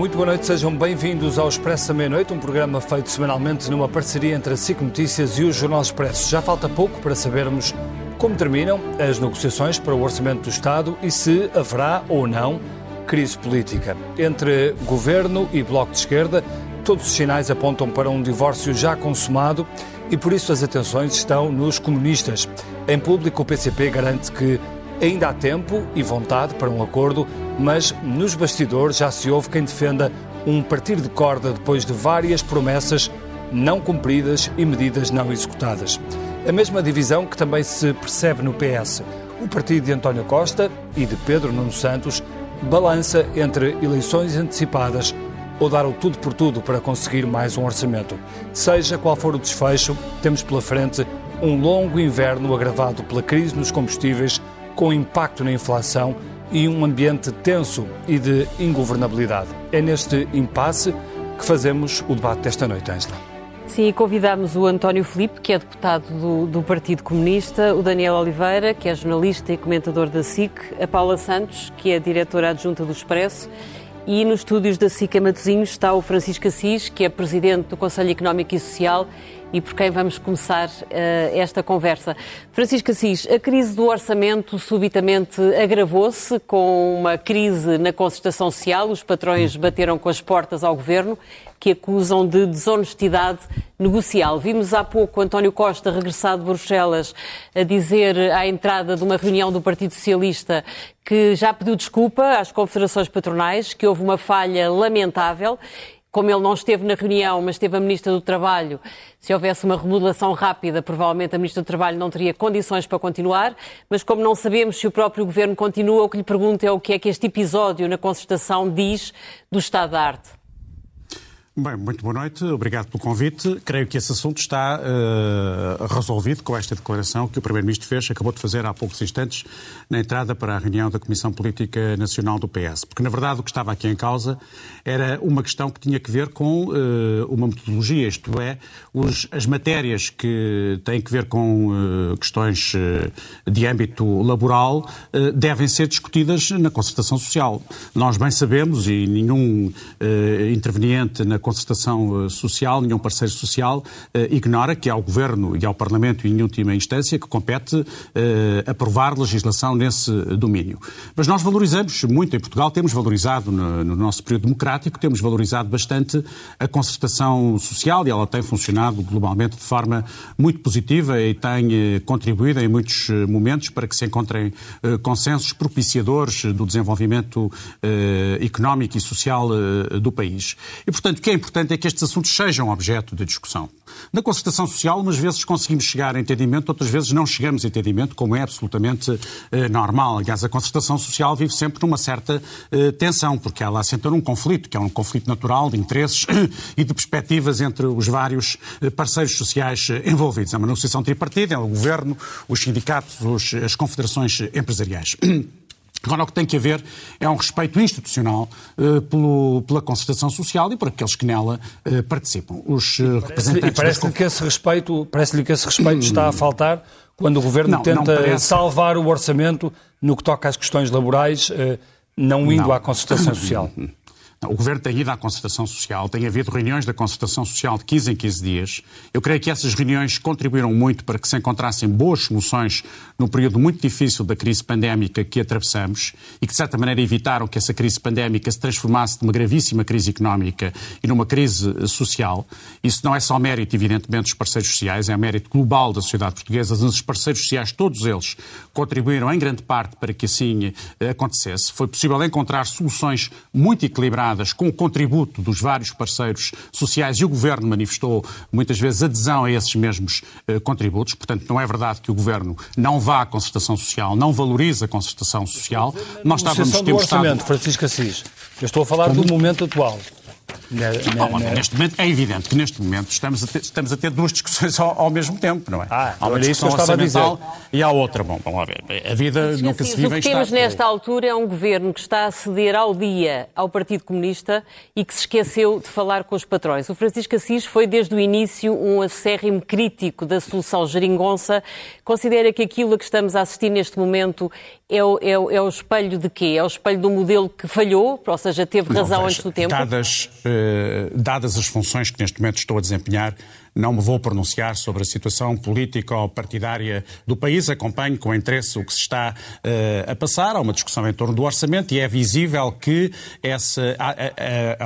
muito boa noite, sejam bem-vindos ao Expresso da Meia-Noite, um programa feito semanalmente numa parceria entre a SIC Notícias e o Jornal Expresso. Já falta pouco para sabermos como terminam as negociações para o Orçamento do Estado e se haverá ou não crise política. Entre governo e bloco de esquerda, todos os sinais apontam para um divórcio já consumado e por isso as atenções estão nos comunistas. Em público, o PCP garante que ainda há tempo e vontade para um acordo mas nos bastidores já se ouve quem defenda um partir de corda depois de várias promessas não cumpridas e medidas não executadas. A mesma divisão que também se percebe no PS. O partido de António Costa e de Pedro Nuno Santos balança entre eleições antecipadas ou dar o tudo por tudo para conseguir mais um orçamento. Seja qual for o desfecho, temos pela frente um longo inverno agravado pela crise nos combustíveis, com impacto na inflação e um ambiente tenso e de ingovernabilidade. É neste impasse que fazemos o debate desta noite, Angela. Sim, convidamos o António Filipe, que é deputado do, do, Partido Comunista, o Daniel Oliveira, que é jornalista e comentador da SIC, a Paula Santos, que é diretora adjunta do Expresso, e nos estúdios da SIC em Matosinhos está o Francisco Assis, que é presidente do Conselho Económico e Social e por quem vamos começar uh, esta conversa. Francisco Assis, a crise do orçamento subitamente agravou-se com uma crise na concertação social. Os patrões bateram com as portas ao governo, que acusam de desonestidade negocial. Vimos há pouco António Costa, regressado de Bruxelas, a dizer à entrada de uma reunião do Partido Socialista que já pediu desculpa às confederações patronais, que houve uma falha lamentável como ele não esteve na reunião, mas esteve a Ministra do Trabalho, se houvesse uma remodelação rápida, provavelmente a Ministra do Trabalho não teria condições para continuar, mas como não sabemos se o próprio Governo continua, o que lhe pergunto é o que é que este episódio na concertação diz do estado da arte. Bem, muito boa noite, obrigado pelo convite. Creio que esse assunto está uh, resolvido com esta declaração que o Primeiro-Ministro fez, acabou de fazer há poucos instantes, na entrada para a reunião da Comissão Política Nacional do PS. Porque, na verdade, o que estava aqui em causa era uma questão que tinha que ver com uh, uma metodologia, isto é, os, as matérias que têm que ver com uh, questões de âmbito laboral devem ser discutidas na concertação social. Nós bem sabemos, e nenhum interveniente na concertação eh, social, nenhum parceiro social eh, ignora que ao Governo e ao Parlamento, em última instância, que compete eh, aprovar legislação nesse domínio. Mas nós valorizamos muito, em Portugal temos valorizado no, no nosso período democrático, temos valorizado bastante a concertação social e ela tem funcionado globalmente de forma muito positiva e tem contribuído em muitos momentos para que se encontrem consensos propiciadores do desenvolvimento económico e social do país. E, portanto, o que é importante é que estes assuntos sejam objeto de discussão. Na concertação social, umas vezes conseguimos chegar a entendimento, outras vezes não chegamos a entendimento, como é absolutamente eh, normal. Aliás, a concertação social vive sempre numa certa eh, tensão, porque ela assenta num conflito, que é um conflito natural de interesses e de perspectivas entre os vários eh, parceiros sociais eh, envolvidos. É uma negociação tripartida, é o governo, os sindicatos, os, as confederações empresariais. Agora, o que tem que haver é um respeito institucional uh, pelo, pela concertação social e por aqueles que nela uh, participam. Os uh, representantes. E parece-lhe das... que esse respeito, parece que esse respeito está a faltar quando o Governo não, tenta não salvar o orçamento no que toca às questões laborais, não indo não. à concertação social. O Governo tem ido à concertação social, tem havido reuniões da concertação social de 15 em 15 dias. Eu creio que essas reuniões contribuíram muito para que se encontrassem boas soluções num período muito difícil da crise pandémica que atravessamos e que, de certa maneira, evitaram que essa crise pandémica se transformasse de uma gravíssima crise económica e numa crise social. Isso não é só mérito, evidentemente, dos parceiros sociais, é mérito global da sociedade portuguesa. Os parceiros sociais, todos eles, contribuíram em grande parte para que assim eh, acontecesse. Foi possível encontrar soluções muito equilibradas com o contributo dos vários parceiros sociais e o Governo manifestou muitas vezes adesão a esses mesmos uh, contributos. Portanto, não é verdade que o Governo não vá à concertação social, não valoriza a concertação social. Nós estávamos do orçamento, Estado... Francisco Assis. Eu estou a falar Como... do momento atual. Na, na, Bom, na... Neste momento, é evidente que neste momento estamos a ter, estamos a ter duas discussões ao, ao mesmo tempo, não é? Ah, há uma discussão orçamental e há outra. Bom, vamos lá ver. A vida Mas, nunca assim, se vive em O que temos nesta altura é um governo que está a ceder ao dia ao Partido Comunista e que se esqueceu de falar com os patrões. O Francisco Assis foi desde o início um acérrimo crítico da solução geringonça. Considera que aquilo a que estamos a assistir neste momento é o, é, o, é o, espelho de quê? É o espelho do modelo que falhou, ou seja, teve razão Não, veja, antes do tempo? Dadas, dadas as funções que neste momento estou a desempenhar, não me vou pronunciar sobre a situação política ou partidária do país. Acompanho com interesse o que se está uh, a passar. Há uma discussão em torno do orçamento e é visível que essa, a, a,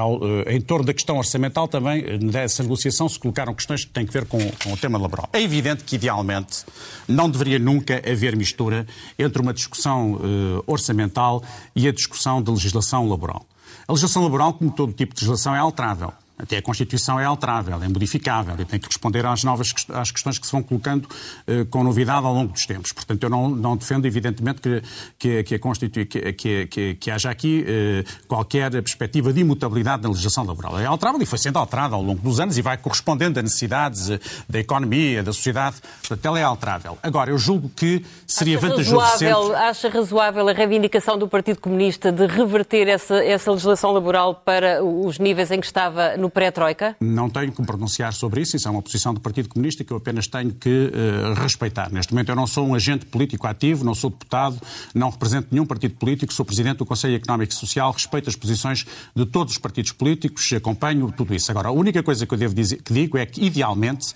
a, em torno da questão orçamental também, nessa negociação, se colocaram questões que têm a ver com, com o tema laboral. É evidente que, idealmente, não deveria nunca haver mistura entre uma discussão uh, orçamental e a discussão de legislação laboral. A legislação laboral, como todo tipo de legislação, é alterável. Até a Constituição é alterável, é modificável e tem que responder às novas às questões que se vão colocando uh, com novidade ao longo dos tempos. Portanto, eu não, não defendo, evidentemente, que, que, que, a Constitu... que, que, que, haja aqui uh, qualquer perspectiva de imutabilidade na legislação laboral. É alterável e foi sendo alterada ao longo dos anos e vai correspondendo a necessidades uh, da economia, da sociedade. Portanto, ela é alterável. Agora, eu julgo que seria acha vantajoso razoável, sempre... Acha razoável a reivindicação do Partido Comunista de reverter essa, essa legislação laboral para os níveis em que estava no pré-Troika? Não tenho que me pronunciar sobre isso, isso é uma posição do Partido Comunista que eu apenas tenho que uh, respeitar. Neste momento eu não sou um agente político ativo, não sou deputado, não represento nenhum partido político, sou Presidente do Conselho Económico e Social, respeito as posições de todos os partidos políticos, acompanho tudo isso. Agora, a única coisa que eu devo dizer, que digo é que, idealmente,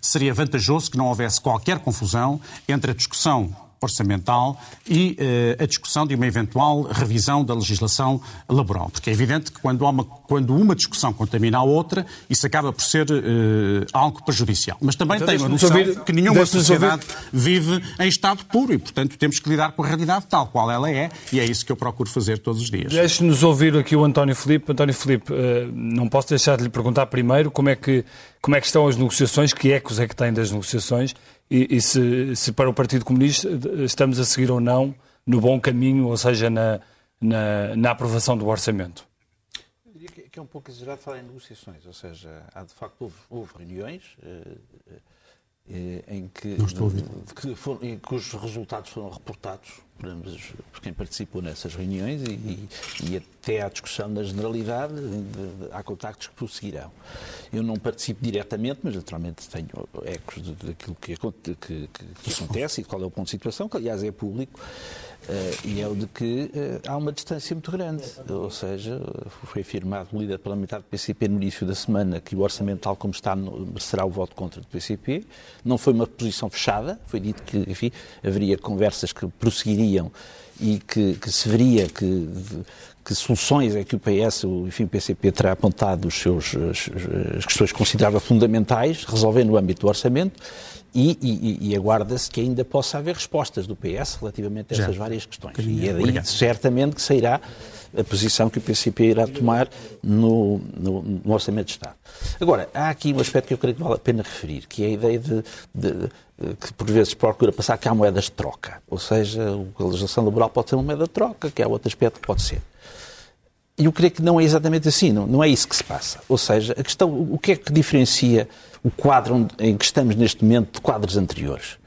seria vantajoso que não houvesse qualquer confusão entre a discussão orçamental e uh, a discussão de uma eventual revisão da legislação laboral. Porque é evidente que quando, uma, quando uma discussão contamina a outra, isso acaba por ser uh, algo prejudicial. Mas também então, tenho a noção ouvir, que nenhuma sociedade vive em estado puro e, portanto, temos que lidar com a realidade tal qual ela é e é isso que eu procuro fazer todos os dias. Deixe-nos ouvir aqui o António Filipe. António Filipe, uh, não posso deixar de lhe perguntar primeiro como é, que, como é que estão as negociações, que ecos é que tem das negociações e, e se, se, para o Partido Comunista estamos a seguir ou não no bom caminho, ou seja, na, na, na aprovação do orçamento. Eu diria que é um pouco exagerado falar em negociações, ou seja, há de facto houve, houve reuniões uh, uh, em que, que foram, em cujos resultados foram reportados por quem participou nessas reuniões e, e, e até à discussão na generalidade, de, de, há contactos que prosseguirão. Eu não participo diretamente, mas naturalmente tenho ecos daquilo que, que, que, que acontece e qual é o ponto de situação, que aliás é público. Uh, e é o de que uh, há uma distância muito grande. Ou seja, foi afirmado o líder parlamentar do PCP no início da semana que o orçamento, tal como está, merecerá o voto contra do PCP. Não foi uma posição fechada, foi dito que, enfim, haveria conversas que prosseguiriam e que, que se veria que, que soluções é que o PS, o, enfim, o PCP terá apontado os seus, as, as questões consideradas fundamentais, resolver no âmbito do orçamento e, e, e aguarda-se que ainda possa haver respostas do PS relativamente a essas Já. várias questões. E é daí Obrigado. certamente que sairá a posição que o PCP irá tomar no, no, no, Orçamento de Estado. Agora, há aqui um aspecto que eu creio que vale a pena referir, que é a ideia de, de, de que por vezes procura passar que há moedas de troca. Ou seja, a legislação laboral pode ser uma moeda de troca, que há outro aspecto que pode ser. E eu creio que não é exatamente assim, não, não é isso que se passa. Ou seja, a questão, o que é que diferencia o quadro em que estamos neste momento de quadros anteriores.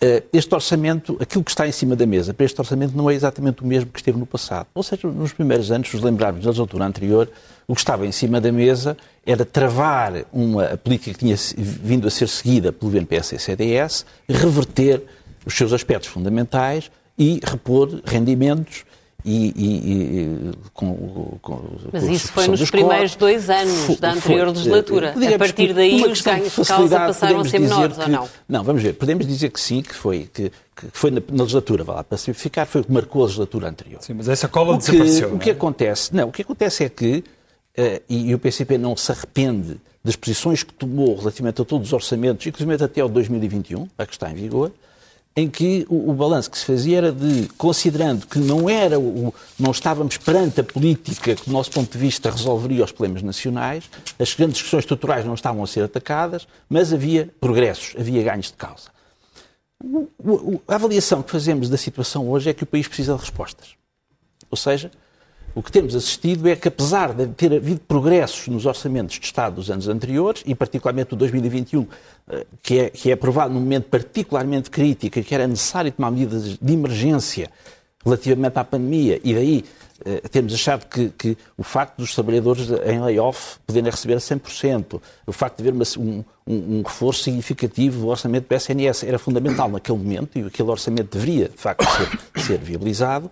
Eh, este orçamento, aquilo que está em cima da mesa para este orçamento não é exatamente o mesmo que esteve no passado. Ou seja, nos primeiros anos, se nos lembrarmos da legislatura anterior, o que estava em cima da mesa era travar uma política que tinha vindo a ser seguida pelo VNPS e CDS, reverter os seus aspectos fundamentais e repor rendimentos e, e, e com, com, Mas isso foi nos primeiros dois anos da anterior foi, legislatura. A partir daí os ganhos de causa passaram a ser menores, que, ou não? Não, vamos ver. Podemos dizer que sim, que foi, que, que foi na, na legislatura, vá lá, para simplificar, foi o que marcou a legislatura anterior. Sim, mas essa cola o que, desapareceu. O que é? acontece? Não, o que acontece é que, uh, e, e o PCP não se arrepende das posições que tomou relativamente a todos os orçamentos, inclusive até ao 2021, a que está em vigor, em que o, o balanço que se fazia era de, considerando que não era o, não estávamos perante a política que, do nosso ponto de vista, resolveria os problemas nacionais, as grandes questões estruturais não estavam a ser atacadas, mas havia progressos, havia ganhos de causa. O, a avaliação que fazemos da situação hoje é que o país precisa de respostas. Ou seja, o que temos assistido é que, apesar de ter havido progressos nos orçamentos de Estado dos anos anteriores, e particularmente o 2021, eh, que é, que é aprovado num momento particularmente crítico, que era necessário tomar medidas de emergência relativamente à pandemia, e daí eh, temos achado que, que, o facto dos trabalhadores em layoff poderem receber 100%, o facto de haver uma, um, um, um, reforço significativo do orçamento do SNS era fundamental naquele momento e aquele orçamento deveria, de facto, ser, ser viabilizado.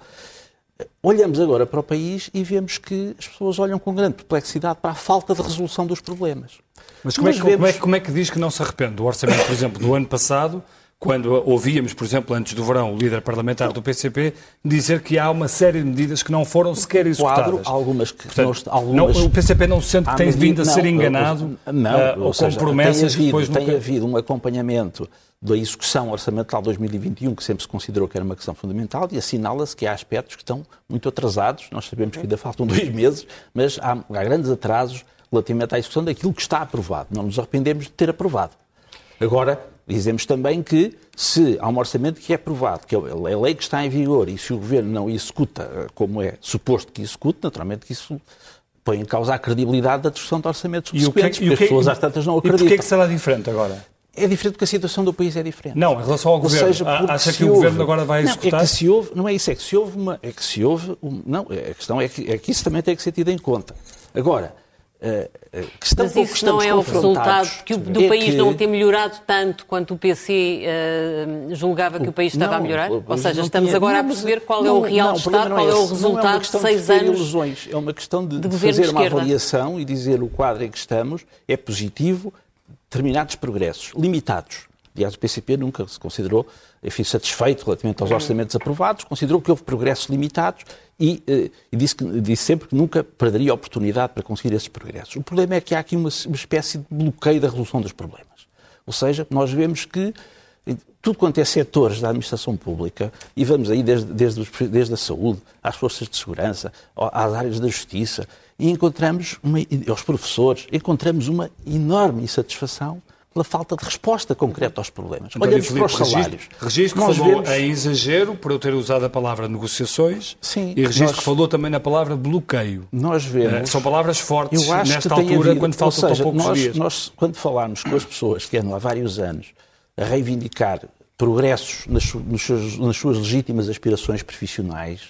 Olhamos agora para o país e vemos que as pessoas olham com grande perplexidade para a falta de resolução dos problemas. Mas como, é, que, vemos... como, é, como é que diz que não se arrepende do orçamento, por exemplo, do ano passado, quando ouvíamos, por exemplo, antes do verão, o líder parlamentar do PCP dizer que há uma série de medidas que não foram sequer executadas. Quadro, algumas que Portanto, não, algumas... Não, o PCP não se sente que tem vindo a ser enganado não, uh, ou, seja, com promessas tem havido, depois tem havido um acompanhamento da execução orçamental 2021, que sempre se considerou que era uma questão fundamental, e assinala-se que há aspectos que estão muito atrasados. Nós sabemos que ainda faltam dois meses, mas há, há grandes atrasos relativamente à execução daquilo que está aprovado. Não nos arrependemos de ter aprovado. Agora, dizemos também que se há um orçamento que é aprovado, que é a lei que está em vigor, e se o Governo não executa eh, como é suposto que execute, naturalmente que isso põe em causa a credibilidade da discussão de orçamentos subsequentes, e o que, porque as pessoas às tantas não acreditam. E porquê é que será diferente agora? É diferente porque a situação do país é diferente. Não, em relação ao Ou governo. Seja, Acha que o governo agora vai executar? Não, é que se houve, não é isso, é que se houve uma. É que se houve. Um, não, é, a questão é que, é que isso também tem que ser tido em conta. Agora, Uh, questão Mas isso não é o resultado que o, do é país que... não ter melhorado tanto quanto o PC uh, julgava que o país estava não, a melhorar? Ou seja, estamos tinha... agora não, a perceber qual não, é o real estado, qual é, é o resultado de seis de anos ilusões. É uma questão de, de fazer uma avaliação e dizer o quadro em que estamos é positivo, determinados progressos, limitados. Aliás, o PCP nunca se considerou, enfim, satisfeito relativamente aos uhum. orçamentos aprovados, considerou que houve progressos limitados e, eh, e disse, que, disse, sempre que nunca perderia a oportunidade para conseguir esses progressos. O problema é que há aqui uma, uma espécie de bloqueio da resolução dos problemas. Ou seja, nós vemos que tudo quanto é setores da administração pública, e vamos aí desde, desde, desde a saúde, às forças de segurança, às áreas da justiça, e encontramos, uma, aos professores, encontramos uma enorme insatisfação pela falta de resposta concreta aos problemas. António Olhamos Filipe, para os salários. Registro que falou vemos... em exagero, por eu ter usado a palavra negociações, Sim, e registro nós... que falou também na palavra bloqueio. Nós vemos... Eh, são palavras fortes nesta altura, havido... quando faltam seja, tão poucos nós, dias. Nós, quando falarmos com as pessoas que andam há vários anos a reivindicar progressos nas, seus, nas suas legítimas aspirações profissionais,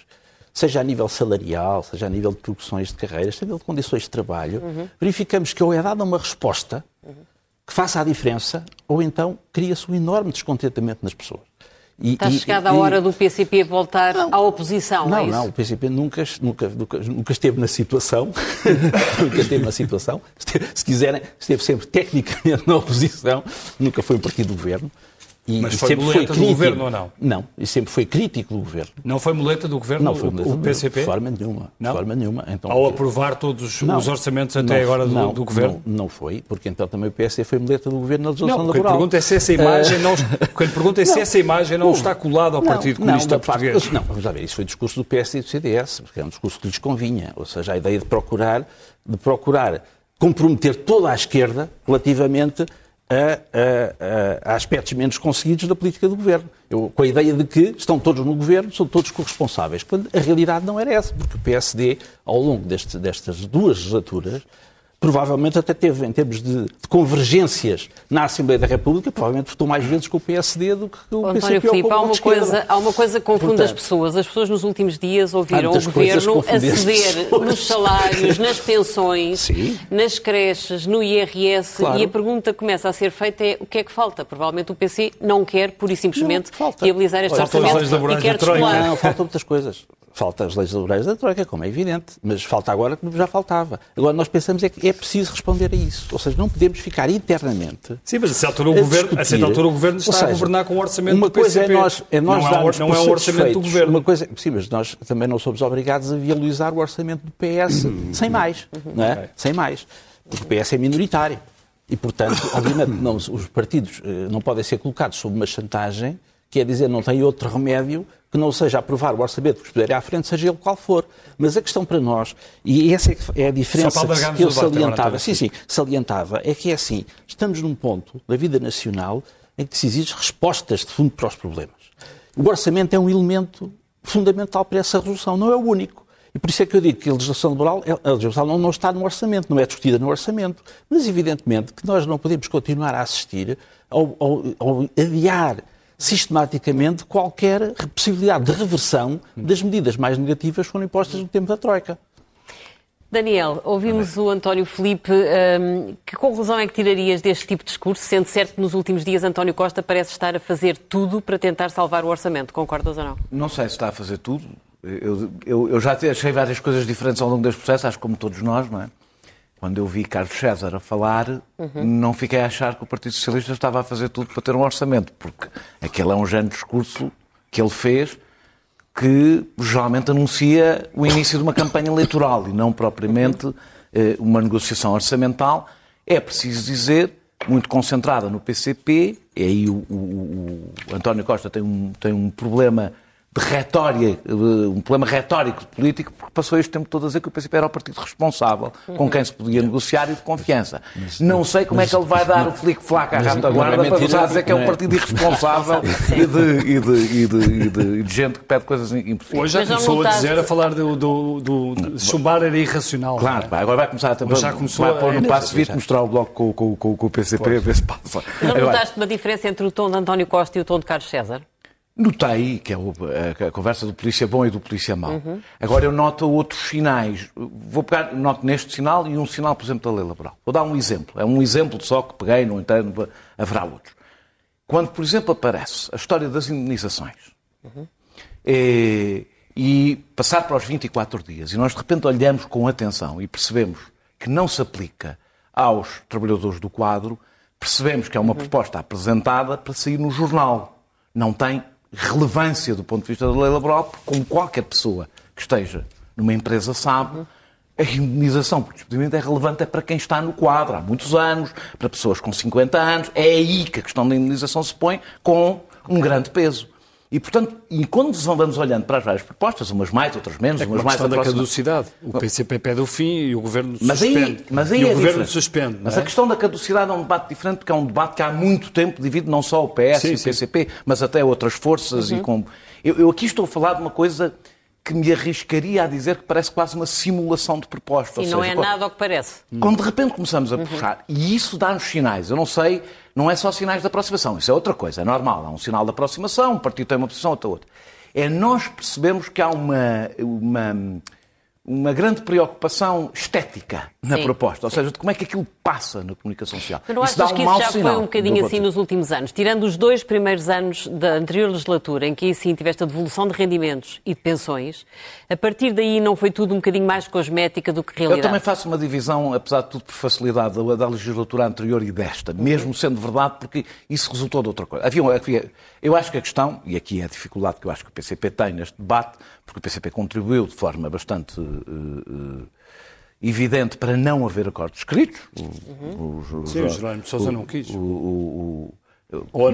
seja a nível salarial, seja a nível de progressões de carreiras, seja a nível de condições de trabalho, uhum. verificamos que ou é dada uma resposta uhum que faça a diferença, ou então cria-se um enorme descontentamento nas pessoas. E, Está e, chegada e, a hora do PCP voltar não, à oposição, não, é Não, o PCP nunca, nunca, nunca, nunca esteve na situação, nunca esteve na situação, esteve, se quiserem, esteve sempre tecnicamente na oposição, nunca foi um partido do governo. E, Mas foi sempre muleta foi crítico, do governo ou não? Não, e sempre foi crítico do governo. Não foi muleta do governo não foi muleta o, o PCP? De forma nenhuma. Não? De forma nenhuma. Então, Ao aprovar todos não, os orçamentos até não, agora do, não, do governo? Não, não foi, porque então também o PSD foi muleta do governo na legislação não, laboral. Pergunta é se essa imagem não, quando pergunta é se essa imagem não, está colada ao Partido Comunista Português. Não, vamos lá ver, isso foi discurso do PSD e do CDS, porque é um discurso que lhes convinha. Ou seja, a ideia de procurar, de procurar comprometer toda a esquerda relativamente a, a, a, aspectos menos conseguidos da política do governo. Eu, com a ideia de que estão todos no governo, são todos corresponsáveis. Quando a realidade não era essa, porque o PSD, ao longo deste, destas duas legislaturas, provavelmente até teve, em termos de, de, convergências na Assembleia da República, provavelmente votou mais vezes com o PSD do que com o PCP Filipe, há uma, coisa, há uma coisa que confunde Portanto, as pessoas. As pessoas nos últimos dias ouviram o Governo aceder nos salários, nas pensões, Sim. nas creches, no IRS, claro. e a pergunta que começa a ser feita é o que é que falta? Provavelmente o PC não quer, pura e simplesmente, viabilizar este orçamento e quer descolar. Não, faltam muitas coisas. Falta as leis laborais da Troika, como é evidente, mas falta agora como já faltava. Agora nós pensamos é que é preciso responder a isso. Ou seja, não podemos ficar internamente. Sim, mas a certa altura o, governo, a certa altura o governo está seja, a governar com o orçamento uma do PCP. Coisa é nós, é nós não, é, não é o orçamento do governo. Uma coisa, sim, mas nós também não somos obrigados a viabilizar o orçamento do PS sem mais. Não é? Sem mais. Porque o PS é minoritário. E, portanto, obviamente, não, os partidos eh, não podem ser colocados sob uma chantagem, que é dizer, não tem outro remédio que não seja aprovar o orçamento que estiver à frente, seja ele qual for. Mas a questão para nós, e essa é a diferença que eu salientava, sim, sim, salientava, é que é assim, estamos num ponto da vida nacional em que se exige respostas de fundo para os problemas. O orçamento é um elemento fundamental para essa resolução, não é o único. E por isso é que eu digo que a legislação laboral, a legislação não, não está no orçamento, não é discutida no orçamento. Mas, evidentemente, que nós não podemos continuar a assistir ao, ao, ao adiar sistematicamente qualquer possibilidade de reversão das medidas mais negativas que foram impostas no tempo da Troika. Daniel, ouvimos o António Felipe. Um, que conclusão é que tirarias deste tipo de discurso, sendo certo que nos últimos dias António Costa parece estar a fazer tudo para tentar salvar o orçamento? Concordas ou não? Não sei se está a fazer tudo. Eu, eu, eu já achei várias coisas diferentes ao longo deste processo, acho como todos nós, não é? Quando eu vi Carlos César a falar, uhum. não fiquei a achar que o Partido Socialista estava a fazer tudo para ter um orçamento, porque aquele é um género de discurso que ele fez que geralmente anuncia o início de uma campanha eleitoral e não propriamente eh, uma negociação orçamental. É preciso dizer, muito concentrada no PCP, e aí o, o, o António Costa tem um, tem um problema de retória, um problema retórico político, porque passou este tempo todo a dizer que o PCP era o partido responsável, com quem se podia negociar e de confiança. Mas, não sei como mas, é que ele vai dar o flic-flac à retaguarda é para usar a dizer que é um é. partido irresponsável e, de, e, de, e, de, e, de, gente que pede coisas impossíveis. Hoje já começou a dizer, a falar do, do, do chumbar era irracional. Claro, é? agora vai começar a também, já começou vai pôr no passo vídeo mostrar o bloco com, com, com, com o PCP pois. a ver se passa. Não notaste uma diferença entre o tom de António Costa e o tom de Carlos César? Notei, que é a, conversa do polícia bom e do polícia mau. Uhum. Agora eu noto outros sinais. Vou pegar, noto neste sinal e um sinal, por exemplo, da lei laboral. Vou dar um exemplo. É um exemplo só que peguei, no entanto haverá outros. Quando, por exemplo, aparece a história das indenizações uhum. e, e passar para os 24 dias e nós de repente olhamos com atenção e percebemos que não se aplica aos trabalhadores do quadro, percebemos que é uma uhum. proposta apresentada para sair no jornal. Não tem relevância do ponto de vista da lei laboral, porque como qualquer pessoa que esteja numa empresa sabe, a indenização por despedimento é relevante é para quem está no quadro há muitos anos, para pessoas com 50 anos. É aí que a questão da indenização se põe com um grande peso. E, portanto, e quando vamos olhando para as várias propostas, umas mais, outras menos, é umas mais... É da caducidade. O PCP pede o fim e o Governo mas suspende. Aí, mas aí e o é Governo diferente. suspende. Mas é? a questão da caducidade é um debate diferente, porque é um debate que há muito tempo divide não só o PS sim, e o PCP, sim. mas até outras forças. Uhum. e com... eu, eu aqui estou a falar de uma coisa que me arriscaria a dizer que parece quase uma simulação de proposta. E não seja, é quando, nada o que parece. Quando de repente começamos a uhum. puxar, e isso dá-nos sinais, eu não sei, não é só sinais de aproximação, isso é outra coisa, é normal, há um sinal de aproximação, um partido tem uma posição, outra outra. É nós percebemos que há uma, uma uma grande preocupação estética na sim, proposta, ou sim. seja, de como é que aquilo passa na comunicação social. Mas não isso achas um que isso já foi um bocadinho assim nos últimos anos? Tirando os dois primeiros anos da anterior legislatura, em que aí sim tiveste a devolução de rendimentos e de pensões, a partir daí não foi tudo um bocadinho mais cosmética do que realidade? Eu também faço uma divisão, apesar de tudo, por facilidade, da, da legislatura anterior e desta, mesmo sendo verdade, porque isso resultou de outra coisa. Havia, havia, eu acho que a questão, e aqui é a dificuldade que eu acho que o PCP tem neste debate, porque o PCP contribuiu de forma bastante uh, evidente para não haver acordos escritos. Uhum. O, o, Sim, o Jerónimo Sousa não quis. O,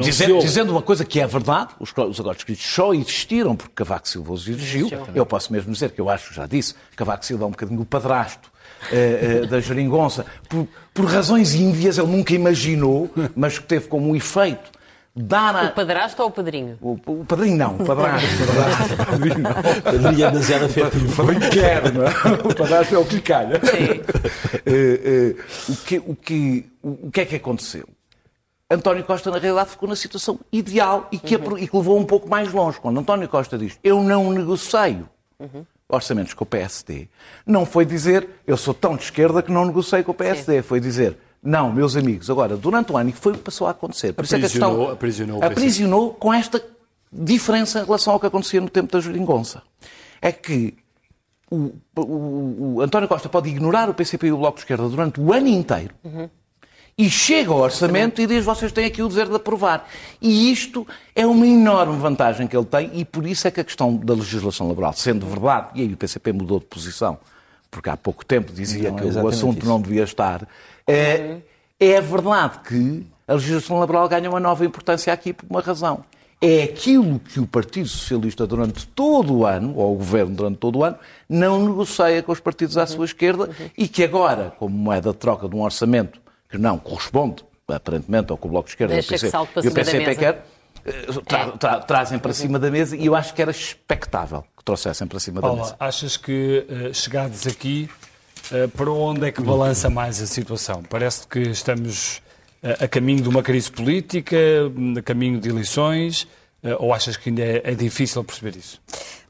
Dizendo, dizendo, uma coisa que é verdade, os, os acordos escritos só existiram porque Cavaco Silva os exigiu. Eu posso mesmo dizer que eu acho, já disse, Cavaco Silva é um bocadinho o padrasto uh, uh, da geringonça. Por, por razões ínvias, ele nunca imaginou, mas que teve como um efeito dar a... O padrasto ou o padrinho? O, o padrinho não, o padrasto. o padrinho não. O padrinho é demasiado afetivo. O padrinho quer, não é? O padrasto é o que lhe calha. Sim. Uh, uh, o, que, o, que, o que é que aconteceu? António Costa, na realidade, ficou na situação ideal e que, uhum. e que levou um pouco mais longe. Quando António Costa diz eu não negocio uhum. orçamentos com o PSD, não foi dizer eu sou tão de esquerda que não negociei com o PSD. Sim. Foi dizer não, meus amigos. Agora, durante o ano, que foi o que passou a acontecer. Por aprisionou, isso é que a questão, aprisionou, aprisionou com esta diferença em relação ao que acontecia no tempo da Jeringonça. É que o, o, o, António Costa pode ignorar o PCP e o Bloco de Esquerda durante o ano inteiro uhum. e chega ao orçamento e diz vocês têm aqui o dever de aprovar. E isto é uma enorme vantagem que ele tem e por isso é que a questão da legislação laboral, sendo verdade, e aí o PCP mudou de posição, porque há pouco tempo dizia não, que o assunto isso. não devia estar, é, é verdade que a legislação laboral ganha uma nova importância aqui por uma razão. É aquilo que o Partido Socialista durante todo o ano, ou o Governo durante todo o ano, não negocia com os partidos à sua esquerda e que agora, como moeda de troca de um orçamento que não corresponde, aparentemente, ao que o Bloco de Esquerda Deixa e o PCP quer, tra tra trazem para cima da mesa e eu acho que era expectável que trouxessem para cima Paula, da mesa. achas que uh, chegados aqui, uh, para onde é que balança mais a situação? Parece que estamos uh, a caminho de uma crise política, a caminho de eleições, ou achas que ainda é, é difícil perceber isso?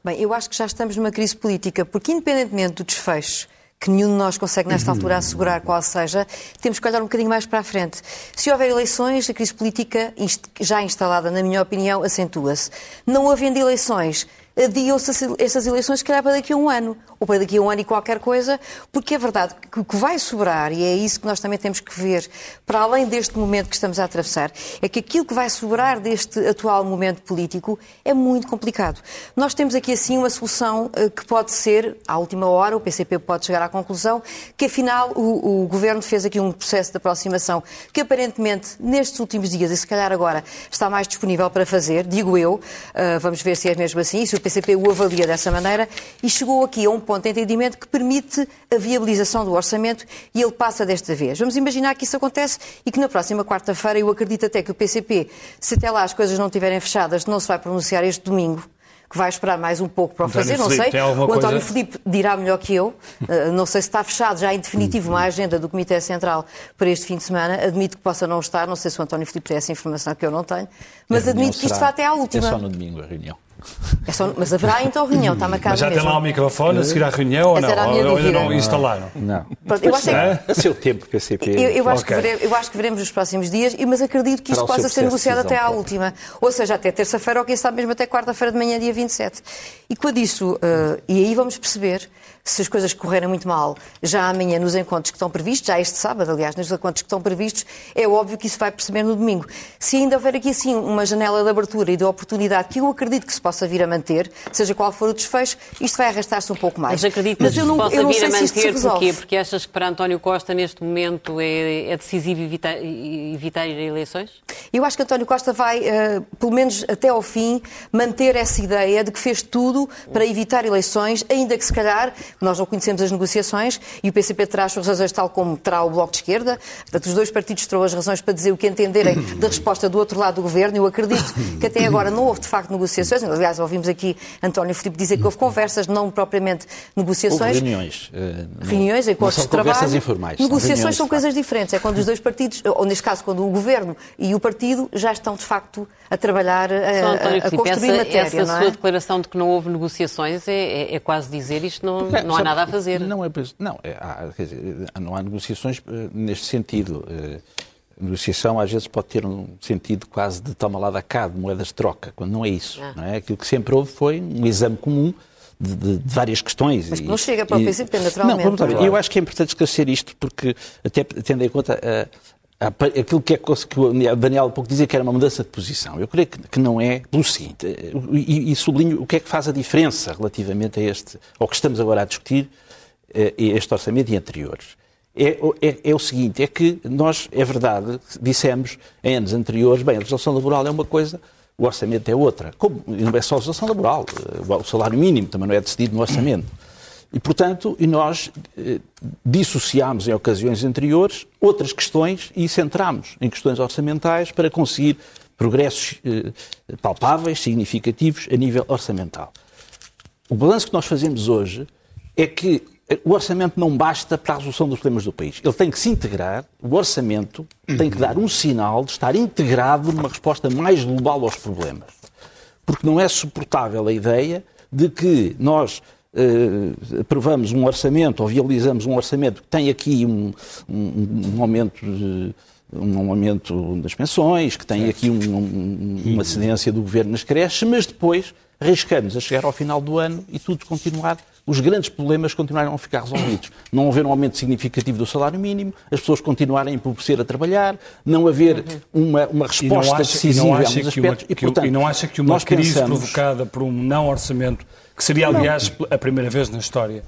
Bem, eu acho que já estamos numa crise política, porque independentemente do desfecho que nenhum de nós consegue nesta altura assegurar qual seja, temos que olhar um bocadinho mais para a frente. Se houver eleições, a crise política já instalada, na minha opinião, acentua-se. Não havendo eleições, adiam-se essas eleições, se calhar, para daqui a um ano, ou para daqui a um ano e qualquer coisa, porque é verdade que o que vai sobrar, e é isso que nós também temos que ver, para além deste momento que estamos a atravessar, é que aquilo que vai sobrar deste atual momento político é muito complicado. Nós temos aqui, assim, uma solução eh, que pode ser, à última hora, o PCP pode chegar à conclusão que, afinal, o, o Governo fez aqui um processo de aproximação que, aparentemente, nestes últimos dias, e se calhar agora, está mais disponível para fazer, digo eu, uh, vamos ver se é mesmo assim, se o PCP o avalia dessa maneira e chegou aqui a um ponto de entendimento que permite a viabilização do orçamento e ele passa desta vez. Vamos imaginar que isso acontece e que na próxima quarta-feira eu acredito até que o PCP, se até lá as coisas não estiverem fechadas, não se vai pronunciar este domingo que vai esperar mais um pouco para o fazer, não Felipe, sei. O António coisa... Filipe dirá melhor que eu. Uh, não sei se está fechado já em definitivo uma agenda do Comitê Central para este fim de semana. Admito que possa não estar, não sei se o António Filipe tem essa informação que eu não tenho, mas admito que isto vá até à última. É só no domingo a reunião. É só, mas haverá então reunião, está marcada Mas já mesmo. tem lá o microfone a seguir à reunião ou não? Ou ainda não instalaram? Não. Pronto, eu acho é a seu tempo, PCP. Eu, eu, acho Ok. que veremos, eu acho que veremos nos próximos dias, mas acredito que isto possa ser negociado até à decisão última. Ou seja, até terça-feira ou quem sabe mesmo até quarta-feira de manhã, dia 27. E quando isso, eh, e aí vamos perceber se as coisas correrem muito mal, já amanhã nos encontros que estão previstos, já este sábado, aliás, nos encontros que estão previstos, é óbvio que isso vai perceber no domingo. Se ainda houver aqui assim uma janela de abertura e de oportunidade que eu acredito que se possa vir a manter, seja qual for o desfecho, isto vai arrastar-se um pouco mais. Mas acredito Mas que se não, possa eu não vir a manter, porquê? Porque achas que para António Costa neste momento é, é decisivo evitar, evitar ir a eleições? Eu acho que António Costa vai, eh, pelo menos até ao fim, manter essa ideia de que fez tudo para evitar eleições, ainda que se calhar, nós não conhecemos as negociações, e o PCP terá as suas razões tal como terá o Bloco de Esquerda, portanto os dois partidos terão as razões para dizer o que entenderem da resposta do outro lado do Governo. Eu acredito que até agora não houve de facto negociações, aliás ouvimos aqui António Filipe dizer que houve conversas, não propriamente negociações. Houve reuniões. eh, Reuniões, encontros são de trabalho. conversas informais. Negociações reuniões, são coisas diferentes. É quando os dois partidos, ou neste caso, quando o Governo e o partido já estão, de facto, a trabalhar, a, Só a, a Filipe, construir essa, matéria, essa não sua é? declaração de que não houve negociações é, é- é quase dizer isto não, Não há sabe, nada a fazer. Não, é, não, é, há, quer dizer, não há negociações eh, neste sentido. Eh, Negociação às vezes pode ter um sentido quase de toma lá da cá, de moedas de troca, quando não é isso. Ah. Não é? Aquilo que sempre houve foi um exame comum de, de- de várias questões. Mas que E- não chega para o e- PCP, naturalmente. Não. Eu acho que é importante esclarecer isto, porque até tendo em conta eh, a- aquilo que, é, que o Daniel há pouco dizia que era uma mudança de posição. Eu creio que, não é pelo seguinte, e, sublinho o que é que faz a diferença relativamente a este, ao que estamos agora a discutir, eh, este orçamento e anteriores. É, é- é o seguinte, é que nós, é verdade, dissemos em anos anteriores, bem, a legislação laboral é uma coisa, o orçamento é outra. Como não é só a legislação laboral, eh, o salário mínimo também não é decidido no orçamento. E, portanto, nós eh, dissociámos em ocasiões anteriores outras questões e centrámos em questões orçamentais para conseguir progressos eh, palpáveis, significativos a nível orçamental. O balanço que nós fazemos hoje é que o orçamento não basta para a resolução dos problemas do país. Ele tem que se integrar, o orçamento tem que dar um sinal de estar integrado numa resposta mais global aos problemas. Porque não é suportável a ideia de que nós eh, aprovamos um orçamento ou viabilizamos um orçamento que tem aqui um, um- um aumento de- um aumento das pensões, que tem aqui um- um- uma cedência do governo nas creches, mas depois arriscamos a chegar ao final do ano e tudo continuar, os grandes problemas continuaram a ficar resolvidos. Não haver um aumento significativo do salário mínimo, as pessoas continuarem a empobrecer a trabalhar, não haver uma, uma E não resposta acha, e decisiva acha alguns uma, aspectos. o- e não acha que uma crise pensamos- provocada por um não orçamento, que seria, aliás, a primeira vez na história,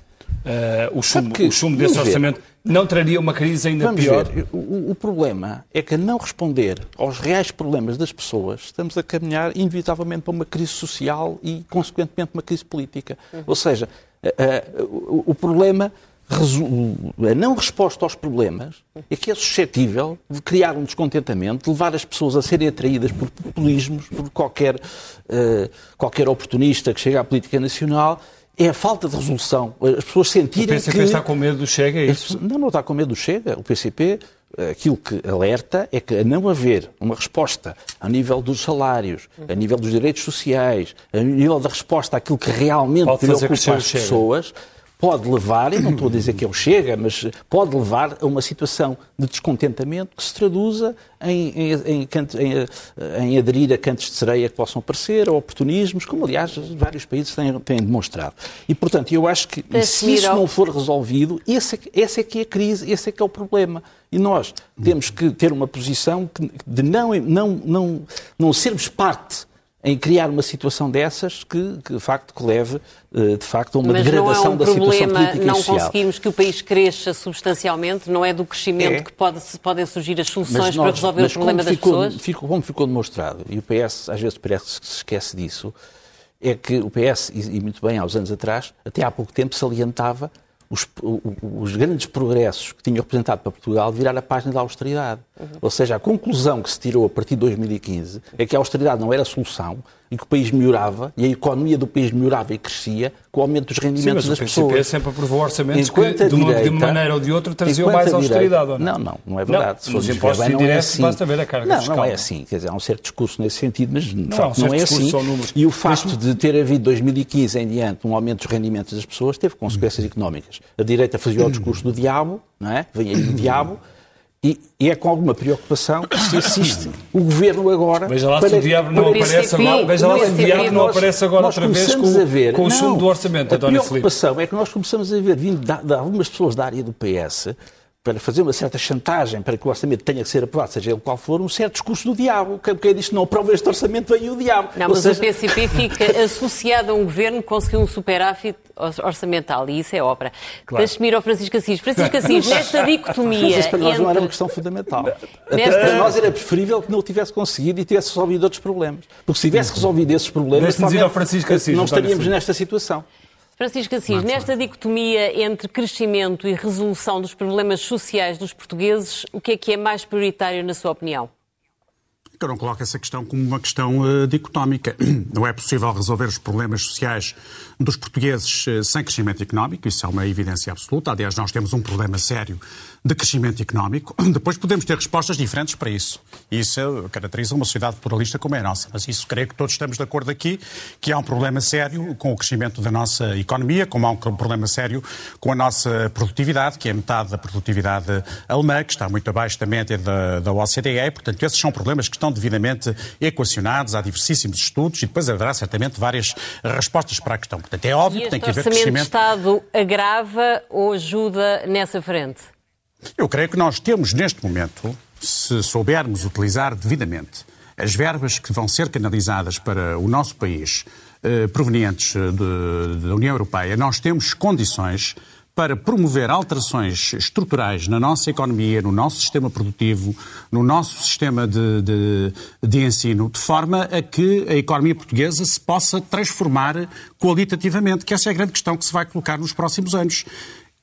eh, o, chumbo, que- o chumbo desse ver. orçamento, não traria uma crise ainda Vamos pior? ver, o, o problema é que a não responder aos reais problemas das pessoas, estamos a caminhar inevitavelmente para uma crise social e, consequentemente, uma crise política. Ou seja, eh, eh, o, o problema a não resposta aos problemas é que é suscetível de criar um descontentamento, de levar as pessoas a serem atraídas por populismos, por qualquer, uh, qualquer oportunista que chega à política nacional. É a falta de resolução. As pessoas sentirem que... O PCP que... está com medo do Chega, é isso? Não, não está com medo do Chega. O PCP aquilo que alerta é que a não haver uma resposta a nível dos salários, a nível dos direitos sociais, a nível da resposta àquilo que realmente preocupa as pessoas, pode levar, e não estou a dizer que ele chega, mas pode levar a uma situação de descontentamento que se traduza em, em, em, em, aderir a cantos de sereia que possam aparecer, a oportunismos, como aliás vários países têm, têm demonstrado. E portanto, eu acho que se isso não for resolvido, esse é, esse é que é a crise, esse é que é o problema. E nós temos que ter uma posição de não, não, não, não sermos parte em criar uma situação dessas que, que de facto, que leve eh, de facto a uma Mas degradação não é um da problema, situação política não e social. conseguimos que o país cresça substancialmente, não é do crescimento é. que pode, podem surgir as soluções nós, para resolver o problema das ficou, pessoas? Ficou, como ficou demonstrado, e o PS às vezes parece que se esquece disso, é que o PS, e muito bem aos anos atrás, até há pouco tempo salientava os, os, grandes progressos que tinham representado para Portugal virar a página da austeridade. Uhum. Ou seja, a conclusão que se tirou a partir de 2015 é que a austeridade não era a solução e que o país melhorava e a economia do país melhorava e crescia com o aumento dos rendimentos Sim, das pessoas. o PCP sempre aprovou orçamentos enquanto que, de uma, direita, de uma maneira ou de outra, traziam mais austeridade. Ou não? não, não, não é verdade. Não, se fosse impostos não é assim. basta ver a carga não, fiscal. Não é assim. Quer dizer, há um certo discurso nesse sentido, mas de facto não, não é assim. E o facto de ter havido 2015 em diante um aumento dos rendimentos das pessoas teve consequências económicas. A direita fazia o discurso do diabo, não é? Vem aí o diabo e, e, é com alguma preocupação que se assiste o governo agora. Veja lá para... se o diabo não aparece agora. Veja lá se o diabo não aparece agora outra vez com, ver, com o sumo do orçamento, António Filipe. A preocupação é que nós começamos a ver, vindo de, de algumas pessoas da área do PS, para fazer uma certa chantagem para que o orçamento tenha que ser aprovado, seja ele qual for, um certo discurso do diabo. Quem diz que não aprova este orçamento vem o diabo. Não, Ou mas seja... o PCP fica associado a um governo que conseguiu um superávit orçamental e isso é obra. Claro. Deixe-me ir ao Francisco Assis. Francisco Assis, nesta dicotomia. Mas isso para nós entre... não era uma questão fundamental. Nesta... Para nós era preferível que não o tivesse conseguido e tivesse resolvido outros problemas. Porque se tivesse resolvido esses problemas, ir ao Francisco Assis, não estaríamos nesta situação. Francisco Assis, nesta dicotomia entre crescimento e resolução dos problemas sociais dos portugueses, o que é que é mais prioritário na sua opinião? Eu não coloco essa questão como uma questão uh, dicotómica. Não é possível resolver os problemas sociais dos portugueses uh, sem crescimento económico, isso é uma evidência absoluta. Aliás, nós temos um problema sério de crescimento económico. Depois podemos ter respostas diferentes para isso. Isso caracteriza uma sociedade pluralista como é a nossa. Mas isso creio que todos estamos de acordo aqui, que há um problema sério com o crescimento da nossa economia, como há um problema sério com a nossa produtividade, que é metade da produtividade alemã, que está muito abaixo da média da, da OCDE. Portanto, esses são problemas que estão devidamente equacionados, há diversíssimos estudos e depois haverá certamente várias respostas para a questão. Portanto, é óbvio que tem que haver crescimento. O Estado agrava ou ajuda nessa frente? Eu creio que nós temos neste momento, se soubermos utilizar devidamente as verbas que vão ser canalizadas para o nosso país, eh, provenientes da União Europeia, nós temos condições para promover alterações estruturais na nossa economia, no nosso sistema produtivo, no nosso sistema de, de, de, ensino, de forma a que a economia portuguesa se possa transformar qualitativamente, que essa é a grande questão que se vai colocar nos próximos anos.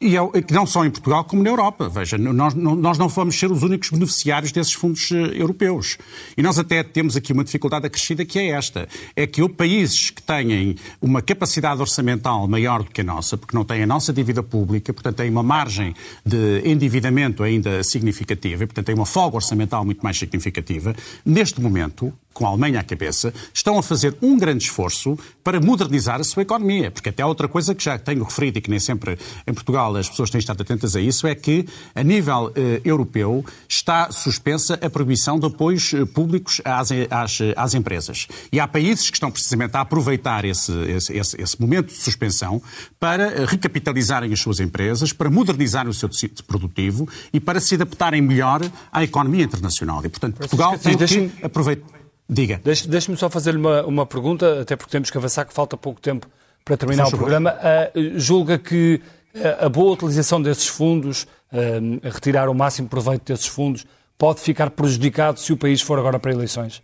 E é, não só em Portugal como na Europa. Veja, nós, nós não vamos ser os únicos beneficiários desses fundos eh, europeus. E nós até temos aqui uma dificuldade acrescida que é esta. É que países que têm uma capacidade orçamental maior do que a nossa, porque não têm a nossa dívida pública, portanto têm uma margem de endividamento ainda significativa, e portanto têm uma folga orçamental muito mais significativa, neste momento com a Alemanha à cabeça, estão a fazer um grande esforço para modernizar a sua economia. Porque até outra coisa que já tenho referido e que nem sempre em Portugal as pessoas têm estado atentas a isso, é que a nível eh, europeu está suspensa a proibição de apoios eh, públicos às, às, às, empresas. E há países que estão precisamente a aproveitar esse, esse, esse momento de suspensão para eh, recapitalizarem as suas empresas, para modernizarem o seu tecido produtivo e para se adaptarem melhor à economia internacional. E, portanto, Portugal tem que aproveitar. Diga. Deixe-me só fazer-lhe uma, uma pergunta, até porque temos que avançar, que falta pouco tempo para terminar o programa. Uh, julga que uh, a boa utilização desses fundos, uh, retirar o máximo proveito desses fundos, pode ficar prejudicado se o país for agora para eleições?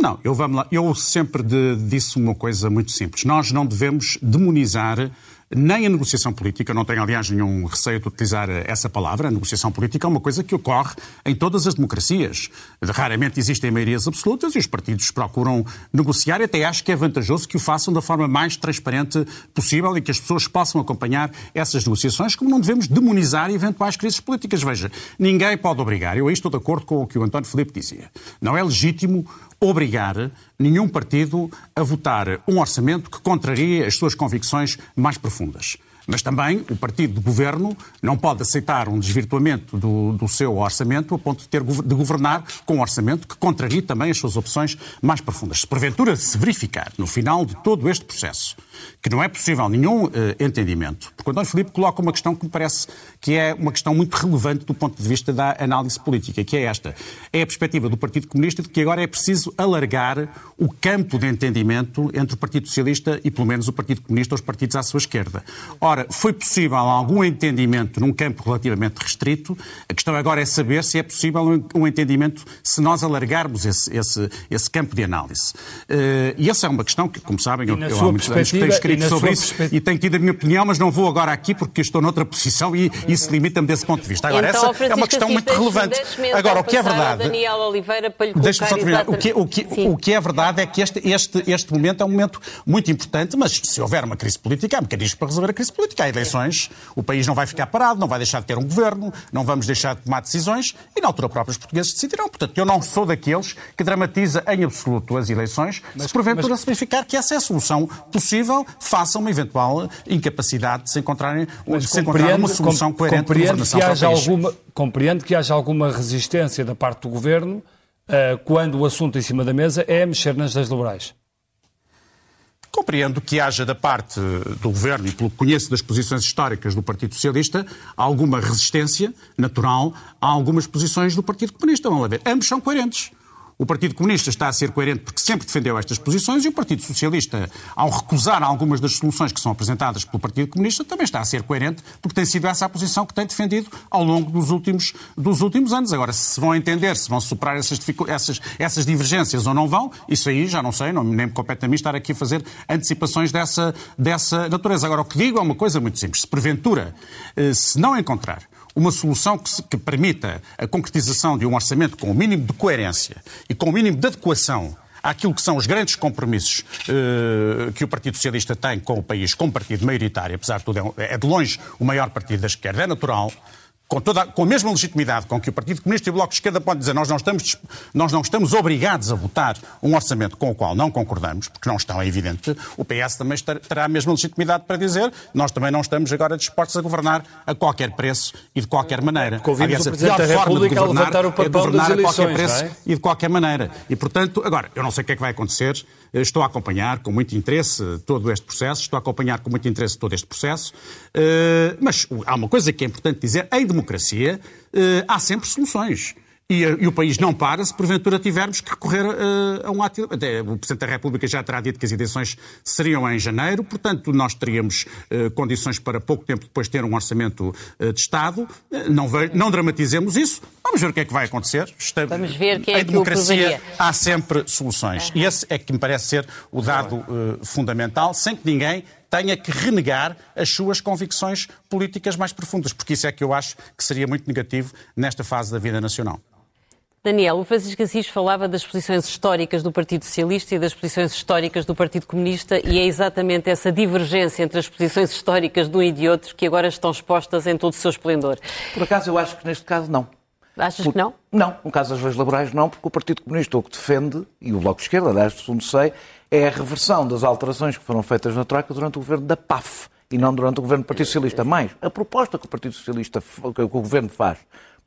Não, eu, vamos lá. eu sempre de, disse uma coisa muito simples. Nós não devemos demonizar nem a negociação política, não tenho aliás nenhum receio de utilizar essa palavra, a negociação política é uma coisa que ocorre em todas as democracias. Raramente existem maiorias absolutas e os partidos procuram negociar e até acho que é vantajoso que o façam da forma mais transparente possível e que as pessoas possam acompanhar essas negociações, como não devemos demonizar eventuais crises políticas. Veja, ninguém pode obrigar, eu aí estou de acordo com o que o António Filipe dizia, não é legítimo obrigar nenhum partido a votar um orçamento que contraria as suas convicções mais profundas. Mas também o partido de governo não pode aceitar um desvirtuamento do, do, seu orçamento a ponto de ter de governar com um orçamento que contraria também as suas opções mais profundas. Se porventura se verificar no final de todo este processo que não é possível nenhum uh, entendimento, porque o António Filipe coloca uma questão que me parece que é uma questão muito relevante do ponto de vista da análise política, que é esta. É a perspectiva do Partido Comunista de que agora é preciso alargar o campo de entendimento entre o Partido Socialista e, pelo menos, o Partido Comunista ou os partidos à sua esquerda. Ora, foi possível algum entendimento num campo relativamente restrito. A questão agora é saber se é possível um entendimento se nós alargarmos esse, esse, esse campo de análise. Uh, e essa é uma questão que, como sabem, eu, eu há muitos anos tenho escrito sobre isso e tenho tido a minha opinião, mas não vou agora aqui porque estou noutra posição e isso limita-me desse ponto de vista. Agora, então, essa é uma questão muito relevante. Agora, o que é verdade. Daniel Oliveira para lhe Deixa-me só terminar. O que, o, que, o que é verdade é que este, este, este momento é um momento muito importante, mas se houver uma crise política, há mecanismos para resolver a crise política. Há eleições, o país não vai ficar parado, não vai deixar de ter um governo, não vamos deixar de tomar decisões e, na altura, próprios portugueses decidirão. Portanto, eu não sou daqueles que dramatiza em absoluto as eleições, mas, se porventura mas... se verificar que essa é a solução possível, faça uma eventual incapacidade de se encontrarem de se encontrar uma solução coerente de governação que haja alguma Compreendo que haja alguma resistência da parte do Governo uh, quando o assunto em cima da mesa é mexer nas leis laborais. Compreendo que haja da parte do Governo, e pelo que conheço das posições históricas do Partido Socialista, alguma resistência natural a algumas posições do Partido Comunista. Vamos lá ver. Ambos são coerentes. O Partido Comunista está a ser coerente porque sempre defendeu estas posições e o Partido Socialista, ao recusar algumas das soluções que são apresentadas pelo Partido Comunista, também está a ser coerente porque tem sido essa a posição que tem defendido ao longo dos últimos, dos últimos anos. Agora, se vão entender, se vão superar essas, essas, essas divergências ou não vão, isso aí já não sei, não, nem me compete a mim estar aqui a fazer antecipações dessa, dessa natureza. Agora, o que digo é uma coisa muito simples. Se porventura, eh, se não encontrar uma solução que, se, que, permita a concretização de um orçamento com o mínimo de coerência e com o mínimo de adequação àquilo que são os grandes compromissos uh, que o Partido Socialista tem com o país, como partido maioritário, apesar de tudo, é, é de longe o maior partido da esquerda, é natural com, toda, com a mesma legitimidade com que o Partido Comunista e o Bloco de Esquerda podem dizer nós não, estamos, nós não estamos obrigados a votar um orçamento com o qual não concordamos, porque não estão, é evidente, o PS também terá a mesma legitimidade para dizer nós também não estamos agora dispostos a governar a qualquer preço e de qualquer maneira. Aliás, a pior forma de governar é governar a qualquer preço é? e de qualquer maneira. E, portanto, agora, eu não sei o que é que vai acontecer, Estou a acompanhar com muito interesse todo este processo, estou a acompanhar com muito interesse todo este processo, eh, mas há uma coisa que é importante dizer: em democracia eh, há sempre soluções. E, e, o país não para se porventura tivermos que recorrer uh, a um ato. Até o Presidente da República já terá dito que as eleições seriam em janeiro, portanto, nós teríamos uh, condições para pouco tempo depois ter um orçamento uh, de Estado. não, ve... não dramatizemos isso. Vamos ver o que é que vai acontecer. Vamos ver quem é em democracia há sempre soluções. E esse é que me parece ser o dado fundamental, sem que ninguém tenha que renegar as suas convicções políticas mais profundas, porque isso é que eu acho que seria muito negativo nesta fase da vida nacional. Daniel, o Francisco Assis falava das posições históricas do Partido Socialista e das posições históricas do Partido Comunista e é exatamente essa divergência entre as posições históricas de um e de outro que agora estão expostas em todo o seu esplendor. Por acaso, eu acho que neste caso não. Achas Por... que não? Não, no caso das leis laborais não, porque o Partido Comunista o que defende, e o Bloco de Esquerda, aliás, segundo sei, é a reversão das alterações que foram feitas na Troika durante o governo da PAF e não durante o governo do Partido Socialista. Mais, a proposta que o Partido Socialista, que o governo faz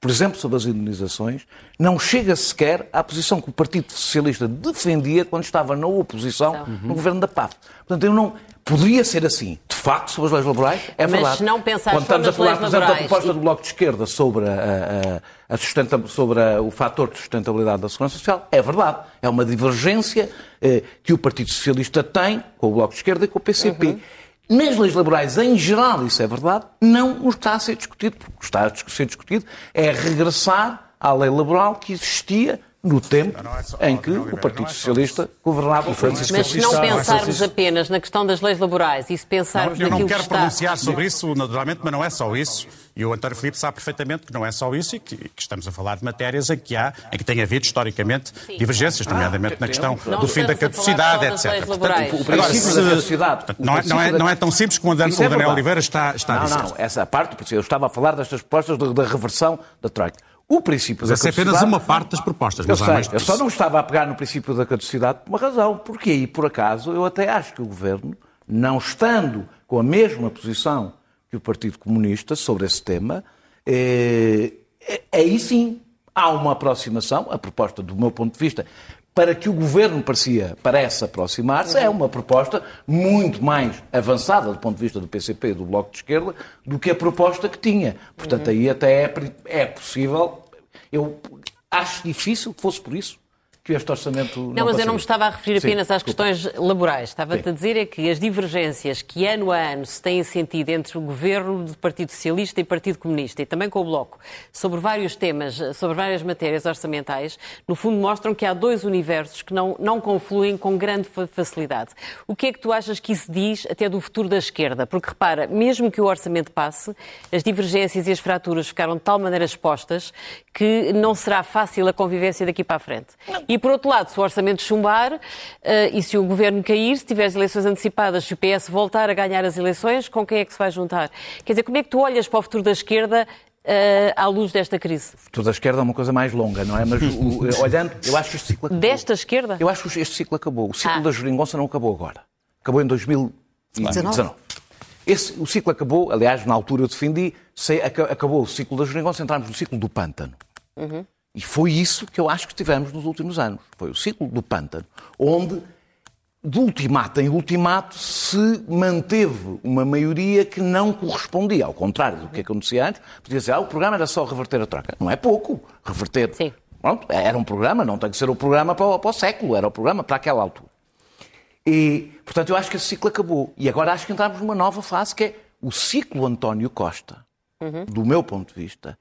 por exemplo, sobre as indenizações, não chega sequer à posição que o Partido Socialista defendia quando estava na oposição uhum. no governo da PAF. Portanto, eu não. Poderia ser assim, de facto, sobre as leis laborais, é Mas verdade. Mas não pensar Quando estamos a falar, por exemplo, da proposta do Bloco de Esquerda sobre, a, a, a sobre a, o fator de sustentabilidade da segurança social, é verdade. É uma divergência eh, que o Partido Socialista tem com o Bloco de Esquerda e com o PCP. Uhum. Nas leis laborais, em geral, isso é verdade, não está a ser discutido, porque está a ser discutido é regressar à lei laboral que existia no tempo em que o Partido Socialista governava o país. Mas se não pensarmos apenas na questão das leis laborais e se pensarmos não, Eu não quero que pronunciar está... sobre isso, naturalmente, mas não é só isso. E o António Filipe sabe perfeitamente que não é só isso e que, que estamos a falar de matérias em que há, em que tem havido historicamente Sim. divergências, nomeadamente ah, na questão não do fim da caducidade, etc. Portanto, o princípio da caducidade. Não é, não, é, não é tão simples como o Daniel, é Daniel Oliveira está, está não, a dizer. Não, não, essa parte, porque eu estava a falar destas propostas da reversão da Troika. O princípio Mas da essa é apenas uma parte das propostas. Eu, sei, eu só não estava a pegar no princípio da caducidade por uma razão. Porque aí, por acaso, eu até acho que o Governo, não estando com a mesma posição que o Partido Comunista sobre esse tema, é, é, aí sim há uma aproximação, a proposta do meu ponto de vista, para que o governo parecia, parece aproximar-se, é uma proposta muito mais avançada do ponto de vista do PCP e do Bloco de Esquerda do que a proposta que tinha. Portanto, aí até é, é possível. Eu acho difícil que fosse por isso que este orçamento não Não, mas eu não me estava a referir apenas Sim, às questões laborais. Estava-te a dizer é que as divergências que ano a ano se têm sentido entre o governo do Partido Socialista e Partido Comunista e também com o Bloco sobre vários temas, sobre várias matérias orçamentais, no fundo mostram que há dois universos que não, não confluem com grande facilidade. O que é que tu achas que isso diz até do futuro da esquerda? Porque repara, mesmo que o orçamento passe, as divergências e as fraturas ficaram de tal maneira expostas que não será fácil a convivência daqui para a frente. E por outro lado, se o orçamento chumbar uh, e se o governo cair, se tiver as eleições antecipadas, se o PS voltar a ganhar as eleições, com quem é que se vai juntar? Quer dizer, como é que tu olhas para o futuro da esquerda Uh, à luz desta crise? O futuro da esquerda é uma coisa mais longa, não é? Mas o, olhando, eu acho que este ciclo acabou. Desta esquerda? Eu acho que este ciclo acabou. O ciclo ah. da geringonça não acabou agora. Acabou em 2019. Esse, o ciclo acabou, aliás, na altura eu defendi, sei, acabou o ciclo da geringonça, entramos no ciclo do pântano. Uhum. E foi isso que eu acho que tivemos nos últimos anos. Foi o ciclo do pântano, onde de ultimato em ultimato se manteve uma maioria que não correspondia, ao contrário do que acontecia antes. Podia dizer, ah, o programa era só reverter a troca. Não é pouco reverter. Sim. Pronto, era um programa, não tem que ser o programa para o, para o século, era o programa para aquela altura. E, portanto, eu acho que esse ciclo acabou. E agora acho que entramos numa nova fase, que é o ciclo António Costa, uhum. do meu ponto de vista.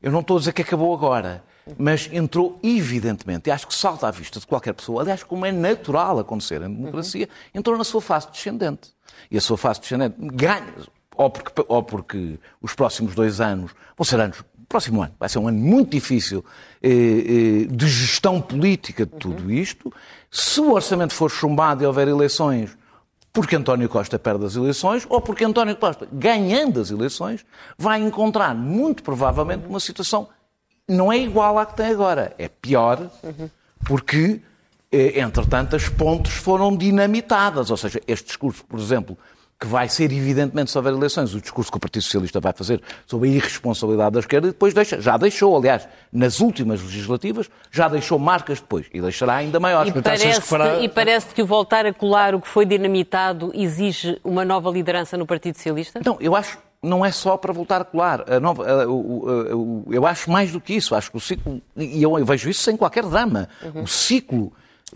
Eu não estou a dizer que acabou agora mas entrou evidentemente, e acho que salta à vista de qualquer pessoa, aliás, como é natural acontecer em democracia, entrou na sua fase descendente. E a sua fase descendente ganha, ou porque, ou porque os próximos dois anos vão ser anos, próximo ano vai ser um ano muito difícil eh, eh, de gestão política de tudo isto. Se o orçamento for chumbado e houver eleições, porque António Costa perde as eleições ou porque António Costa, ganhando as eleições, vai encontrar, muito provavelmente, uma situação não é igual à que tem agora, é pior, porque, eh, entretanto, as pontes foram dinamitadas. Ou seja, este discurso, por exemplo, que vai ser, evidentemente, se houver eleições, o discurso que o Partido Socialista vai fazer sobre a irresponsabilidade da esquerda, e depois deixa, já deixou, aliás, nas últimas legislativas, já deixou marcas depois, e deixará ainda maiores. E parece, fará... e parece que o voltar a colar o que foi dinamitado exige uma nova liderança no Partido Socialista? Não, eu acho, não é só para voltar a colar. A nova, a, a, eu acho mais do que isso. Acho que o ciclo, e eu, vejo isso sem qualquer drama, uhum. o ciclo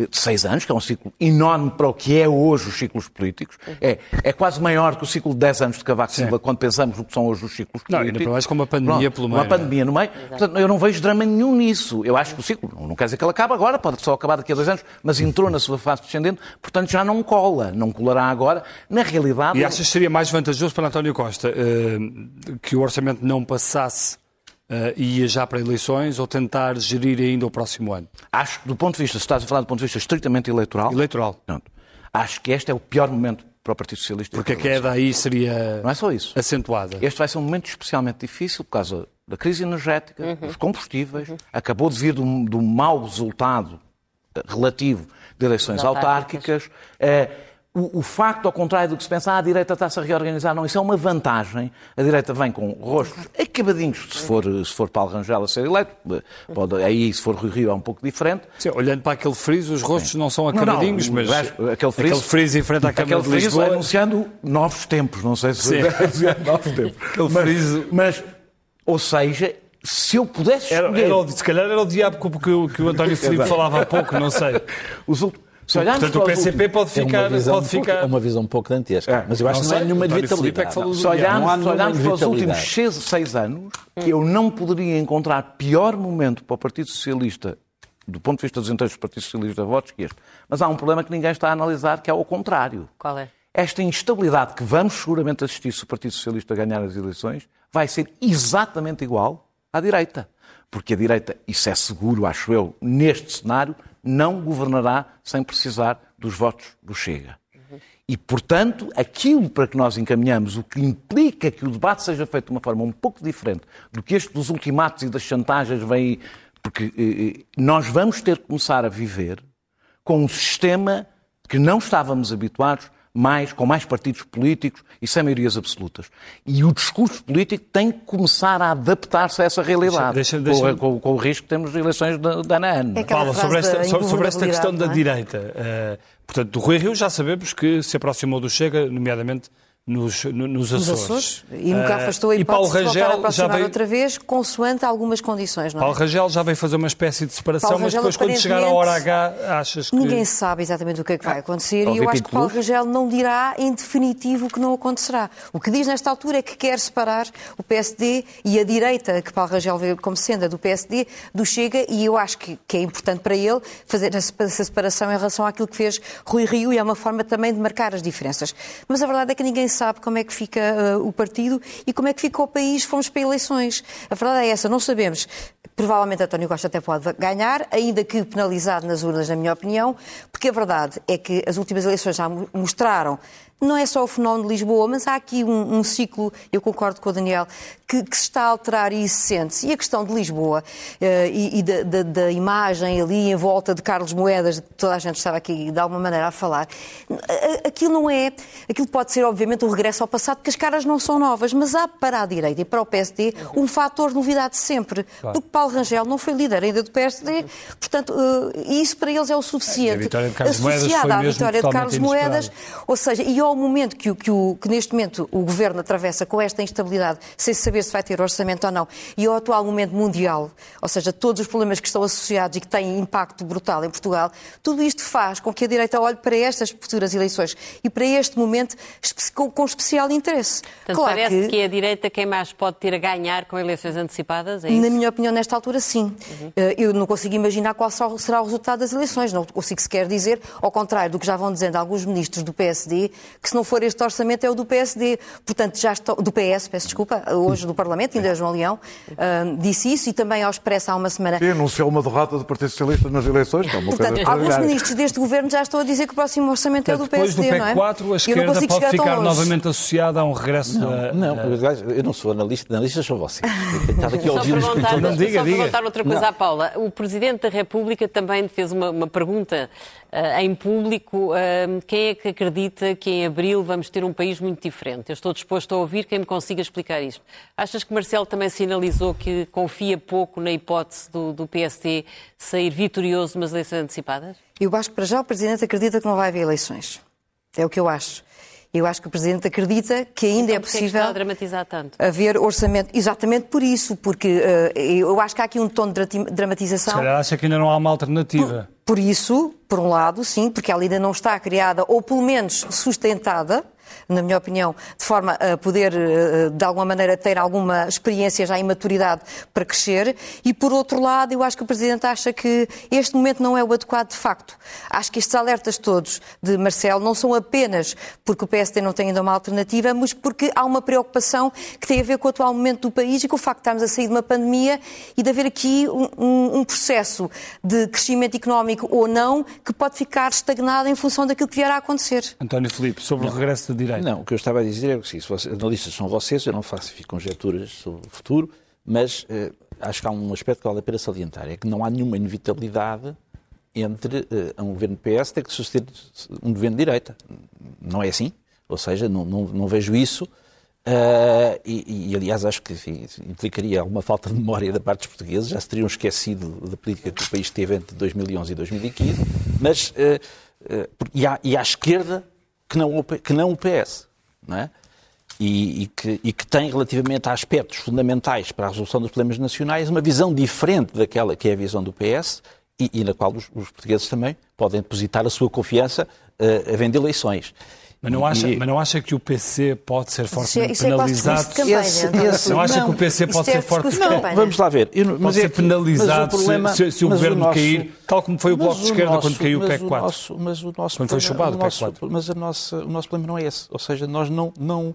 de seis anos, que é um ciclo enorme para o que é hoje os ciclos políticos, é, é quase maior que o ciclo de 10 anos de Cavaco Silva, quando pensamos no que são hoje os ciclos políticos. Não, ainda mais com uma pandemia Pronto, pelo meio. Uma pandemia no meio. Portanto, eu não vejo drama nenhum nisso. Eu acho que o ciclo, não quer dizer que ele acabe agora, pode só acabar daqui a dois anos, mas entrou na sua fase descendente, portanto já não cola, não colará agora. Na realidade... E achas que seria mais vantajoso para António Costa uh, que o orçamento não passasse uh, ia já para eleições ou tentar gerir ainda o próximo ano? Acho que, do ponto de vista, se estás a falar do ponto de vista estritamente eleitoral. Eleitoral. Não, acho que este é o pior momento para o Partido Socialista. Porque a queda aí seria. Não é só isso. Acentuada. Este vai ser um momento especialmente difícil por causa da crise energética, uhum. dos combustíveis. Uhum. Acabou de vir de um, de um mau resultado relativo de eleições autárquicas. autárquicas. Uh, o, o, facto, ao contrário do que se pensa, ah, a direita está-se a reorganizar, não, isso é uma vantagem. A direita vem com rostos acabadinhos, se for, se for Paulo Rangel a ser eleito, pode, aí se for Rui Rio é um pouco diferente. Sim, olhando para aquele friso, os rostos Sim. não são acabadinhos, não, não, mas aquele friso, aquele friso em frente à Câmara de Lisboa... anunciando novos tempos, não sei se... Sim. novos tempos. Aquele friso... Mas, mas, ou seja, se eu pudesse escolher... Era, era, se calhar era o diabo que, que, que o António Filipe falava há pouco, não sei. Os últimos se Portanto, o PCP pode ficar. É uma visão, pode um ficar... Pouco, uma visão um pouco dantesca. É, mas eu acho que não há nenhuma inevitabilidade. É se olharmos, se olharmos para os últimos seis, seis anos, eu não poderia encontrar pior momento para o Partido Socialista do ponto de vista dos interesses dos partidos socialistas votos que este. Mas há um problema que ninguém está a analisar, que é o contrário. Qual é? Esta instabilidade que vamos seguramente assistir se o Partido Socialista ganhar as eleições vai ser exatamente igual à direita. Porque a direita, isso é seguro, acho eu, neste cenário, não governará sem precisar dos votos do Chega. E, portanto, aquilo para que nós encaminhamos, o que implica que o debate seja feito de uma forma um pouco diferente do que este dos ultimatos e das chantagens vem. Porque eh, eh, nós vamos ter que começar a viver com um sistema que não estávamos habituados mais, com mais partidos políticos e sem maiorias absolutas. E o discurso político tem que começar a adaptar-se a essa realidade, deixa, deixa, deixa... Com, com, com, o risco que temos de eleições de, de ano a ano. É Paulo, sobre esta, sobre esta questão é? da direita, uh, portanto, do Rui Rio já sabemos que se aproximou do Chega, nomeadamente nos, nos Açores. Nos Açores. E nunca afastou a hipótese de voltar a aproximar veio... outra vez, consoante algumas condições, não é? Paulo Rangel já veio fazer uma espécie de separação, mas depois quando chegar a hora H achas que... Ninguém sabe exatamente o que é que vai acontecer ah, e eu acho que Paulo Rangel não dirá em definitivo o que não acontecerá. O que diz nesta altura é que quer separar o PSD e a direita, que Paulo Rangel vê como sendo a do PSD, do Chega, e eu acho que, que é importante para ele fazer essa separação em relação àquilo que fez Rui Rio e é uma forma também de marcar as diferenças. Mas a verdade é que ninguém sabe como é que fica uh, o partido e como é que fica o país, fomos para eleições. A verdade é essa, não sabemos. Provavelmente António Costa até pode ganhar, ainda que penalizado nas urnas, na minha opinião, porque a verdade é que as últimas eleições já mostraram não é só o fenómeno de Lisboa, mas há aqui um, um ciclo, eu concordo com o Daniel, que, que, se está a alterar e se sente. E a questão de Lisboa uh, e, e da, da, da, imagem ali em volta de Carlos Moedas, que toda a gente estava aqui de alguma maneira a falar, aquilo não é. Aquilo pode ser, obviamente, um regresso ao passado, porque as caras não são novas, mas há para a direita e para o PSD um fator de novidade sempre. Claro. Porque Paulo Rangel não foi líder ainda do PSD, portanto, uh, isso para eles é o suficiente. a vitória de Carlos Associada à vitória de Carlos Moedas, ou seja, e ao momento que, que, o, que neste momento o governo atravessa com esta instabilidade, sem saber se vai ter orçamento ou não, e ao atual momento mundial, ou seja, todos os problemas que estão associados e que têm impacto brutal em Portugal, tudo isto faz com que a direita olhe para estas futuras eleições e para este momento com, com especial interesse. Portanto, claro parece que... que a direita quem mais pode ter a ganhar com eleições antecipadas? É Na minha opinião, nesta altura, sim. Uhum. Eh, eu não consigo imaginar qual será o resultado das eleições. Não consigo sequer dizer, ao contrário do que já vão dizendo alguns ministros do PSD, que se não for este orçamento é o do PSD. Portanto, já estou, do PS, peço desculpa, hoje do Parlamento, ainda é João Leão, uh, disse isso e também ao Expresso há uma semana. Sim, anunciou uma derrota do Partido Socialista nas eleições, que é uma Portanto, coisa alguns ministros deste governo já estão a dizer que o próximo orçamento é do PSD, depois do PEC 4, não é? a esquerda pode ficar novamente associada a um regresso não, da... Não, eu não sou analista, analistas são vocês. Estava aqui a ouvir os Não diga, só diga. perguntar outra coisa não. à Paula. O Presidente da República também fez uma, uma pergunta em público. Uh, quem é que acredita que em abril vamos ter um país muito diferente? Eu estou disposto a ouvir quem me consiga explicar isto. Achas que Marcelo também sinalizou que confia pouco na hipótese do, do PSD sair vitorioso nas eleições antecipadas? Eu acho que para já o Presidente acredita que não vai haver eleições. É o que eu acho. Eu acho que o Presidente acredita que ainda então, é possível é que está a dramatizar tanto? haver orçamento. Exatamente por isso, porque uh, eu acho que há aqui um tom de dramatização. Se calhar acha que ainda não há uma alternativa. Por, por isso, por um lado, sim, porque ela ainda não está criada, ou pelo menos sustentada, na minha opinião, de forma a poder, eh, de alguma maneira, ter alguma experiência já em maturidade para crescer. E, por outro lado, eu acho que o Presidente acha que este momento não é o adequado de facto. Acho que estes alertas todos de Marcelo não são apenas porque o PSD não tem ainda uma alternativa, mas porque há uma preocupação que tem a ver com o atual momento do país e com o facto de estarmos a sair de uma pandemia e de haver aqui um, um, processo de crescimento económico ou não que pode ficar estagnado em função daquilo que vier a acontecer. António Filipe, sobre o regresso Não, o que eu estava a dizer é que se vocês, analistas são vocês, eu não faço conjecturas sobre o futuro, mas eh, acho que há um aspecto que vale a pena salientar, é que não há nenhuma inevitabilidade entre uh, um governo PS ter que suceder um governo de direita. Não é assim. Ou seja, não, não, não vejo isso. Uh, e, e, aliás, acho que enfim, implicaria alguma falta de memória da parte dos portugueses. Já se teriam esquecido da política que o país teve entre 2011 e 2015. Mas, uh, e, à, e à esquerda, que não, que não o PS. Não é? E, e, que, e, que, tem, relativamente a aspectos fundamentais para a resolução dos problemas nacionais, uma visão diferente daquela que é a visão do PS e, e na qual os, os, portugueses também podem depositar a sua confiança uh, havendo eleições. Mas não, acha, mas não acha que o PC pode ser fortemente isso é, penalizado? Isso é campanha, Esse- António esse- não acha Não, que o PC pode é ser forte? Não, vamos lá ver. Eu- Pode ser é que- penalizado o problema- se, se- se o governo nosso- cair, tal como foi o Bloco de Esquerda nosso- quando caiu o PEC 4. nosso- mas o nosso Quando foi problema- chubado o o PEC nosso- 4. Mas a nossa, o nosso problema não é esse. Ou seja, nós não, não,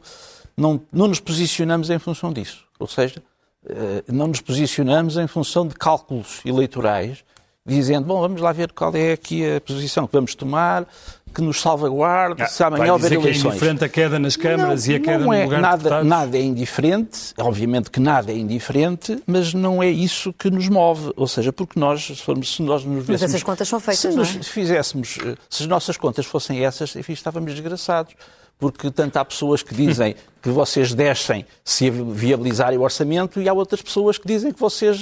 não, não nos posicionamos em função disso. Ou seja, eh, não nos posicionamos em função de cálculos eleitorais, dizendo, bom, vamos lá ver qual é aqui a posição que vamos tomar, que nos salvaguarde, se Ah, Vai amanhã houver dizer que é eleições. indiferente a queda nas câmaras Não, e a queda não no é, lugar de nada, deputados? nada é indiferente, obviamente que nada é indiferente, mas não é isso que nos move. Ou seja, porque nós, se, formos, se nós nos Mas essas contas são feitas, se não nos é? fizéssemos, eh, se as nossas contas fossem essas, enfim, estávamos desgraçados. Porque tanto há pessoas que dizem que vocês descem se viabilizarem o orçamento e há outras pessoas que dizem que vocês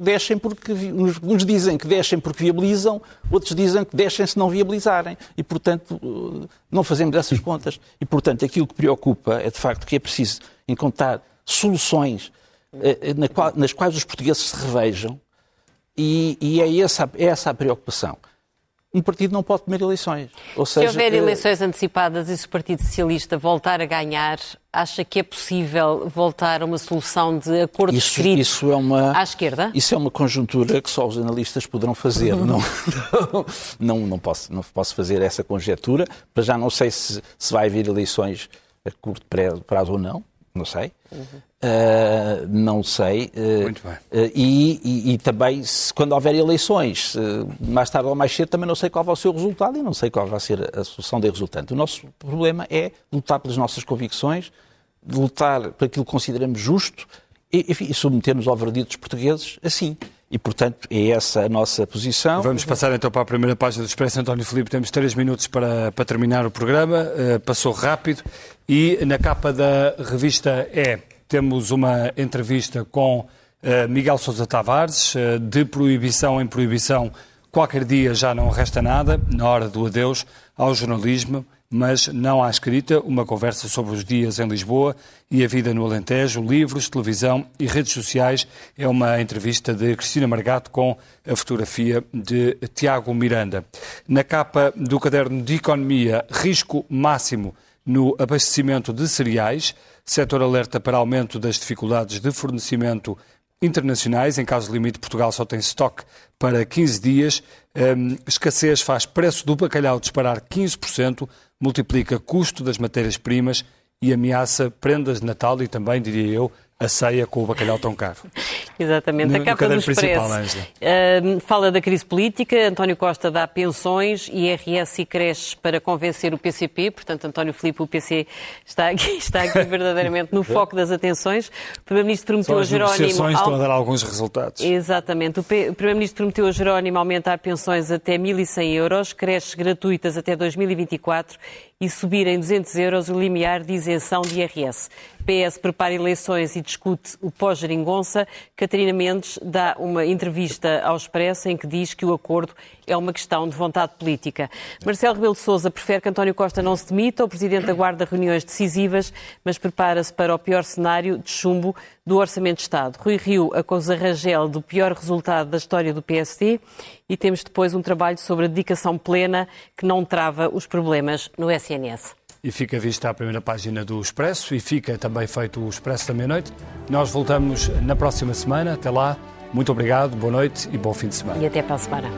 descem porque. Uns, dizem que descem porque viabilizam, outros dizem que descem se não viabilizarem. E, portanto, eh, não fazemos essas contas. E, portanto, aquilo que preocupa é de facto que é preciso encontrar soluções eh, eh, nas quais os portugueses se revejam e, é, é essa a preocupação. Um partido não pode comer eleições. Ou Se seja, houver eh, eleições antecipadas e se o Partido Socialista voltar a ganhar, acha que é possível voltar a uma solução de acordo isso, escrito isso é uma à esquerda? Isso é uma conjuntura que só os analistas poderão fazer. Não, não, não, posso, não posso fazer essa conjetura. Para já não sei se, se vai haver eleições a curto pra- prazo ou não. Não sei. Uh, não sei. Uh, Muito bem. uh, e, e- e também, se, quando houver eleições, uh, mais tarde ou mais cedo, também não sei qual vai ser o resultado e não sei qual vai ser a solução da resultante. O nosso problema é lutar pelas nossas convicções, lutar por aquilo que consideramos justo e, enfim, e submeter-nos ao veredito dos portugueses assim. E, portanto, é essa a nossa posição. Vamos passar então para a primeira página do Expresso. António Filipe, temos três minutos para, para terminar o programa. Eh, passou rápido. E na capa da revista E temos uma entrevista com eh, Miguel Sousa Tavares, eh, de proibição em proibição. Qualquer dia já não resta nada, na hora do adeus ao jornalismo, mas não à escrita, uma conversa sobre os dias em Lisboa e a vida no Alentejo, livros, televisão e redes sociais. É uma entrevista de Cristina Margato com a fotografia de Tiago Miranda. Na capa do caderno de Economia, risco máximo no abastecimento de cereais. Setor alerta para aumento das dificuldades de fornecimento internacionais. Em caso limite, Portugal só tem estoque para 15 dias. Hum, escassez faz preço do bacalhau disparar 15%, multiplica custo das matérias-primas e ameaça prendas de Natal e também, diria eu, a ceia com o bacalhau tão caro. Exatamente. No- a capa do Expresso. Ahm, fala da crise política. António Costa dá pensões, IRS e creches para convencer o PCP. Portanto, António Filipe, o PC, está aqui, está aqui verdadeiramente no foco das atenções. O Primeiro-Ministro prometeu a as Jerónimo... negociações ao- estão a dar alguns resultados. Exatamente. O Primeiro-Ministro prometeu a Jerónimo aumentar pensões até 1.100 euros, creches gratuitas até 2024 e subir em 200 euros o limiar de isenção de IRS. PS prepara eleições e discute o pós-geringonça. Catarina Mendes dá uma entrevista ao Expresso em que diz que o acordo é uma questão de vontade política. Marcelo Rebelo de Sousa prefere que António Costa não se demita. O Presidente aguarda reuniões decisivas, mas prepara-se para o pior cenário de chumbo do Orçamento de Estado. Rui Rio acusa Rangel do pior resultado da história do PSD e temos depois um trabalho sobre a dedicação plena que não trava os problemas no SNS. E fica vista a primeira página do Expresso e fica também feito o Expresso da meia-noite. Nós voltamos na próxima semana. Até lá, muito obrigado, boa noite e bom fim de semana. E até para a semana.